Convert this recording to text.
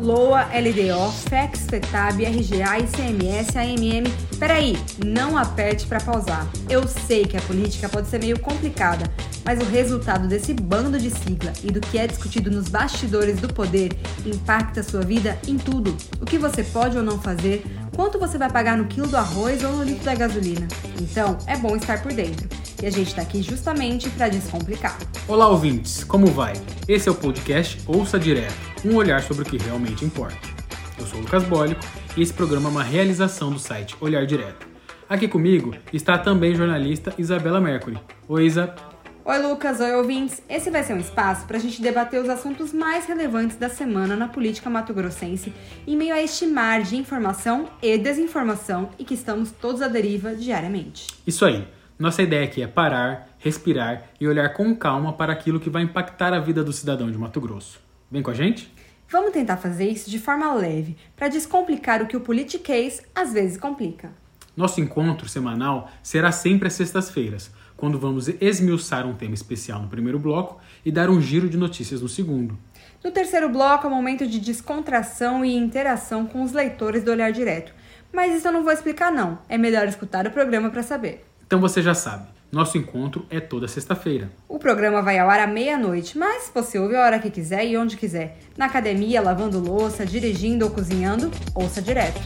LOA, LDO, FEX, FETAB, RGA, ICMS, AMM. Peraí, não aperte para pausar. Eu sei que a política pode ser meio complicada, mas o resultado desse bando de sigla e do que é discutido nos bastidores do poder impacta sua vida em tudo. O que você pode ou não fazer, quanto você vai pagar no quilo do arroz ou no litro da gasolina. Então, é bom estar por dentro. E a gente está aqui justamente para descomplicar. Olá, ouvintes, como vai? Esse é o podcast Ouça Direto, um olhar sobre o que realmente importa. Eu sou o Lucas Bólico e esse programa é uma realização do site Olhar Direto. Aqui comigo está também jornalista Isabela Mercury. Oi, Isa. Oi, Lucas. Oi, ouvintes. Esse vai ser um espaço para a gente debater os assuntos mais relevantes da semana na política mato-grossense, em meio a este mar de informação e desinformação e que estamos todos à deriva diariamente. Isso aí. Nossa ideia aqui é parar, respirar e olhar com calma para aquilo que vai impactar a vida do cidadão de Mato Grosso. Vem com a gente? Vamos tentar fazer isso de forma leve, para descomplicar o que o politiquês às vezes complica. Nosso encontro semanal será sempre às sextas-feiras, quando vamos esmiuçar um tema especial no primeiro bloco e dar um giro de notícias no segundo. No terceiro bloco é um momento de descontração e interação com os leitores do Olhar Direto. Mas isso eu não vou explicar não, é melhor escutar o programa para saber. Então você já sabe, nosso encontro é toda sexta-feira. O programa vai ao ar à meia-noite, mas você ouve a hora que quiser e onde quiser. Na academia, lavando louça, dirigindo ou cozinhando, ouça direto.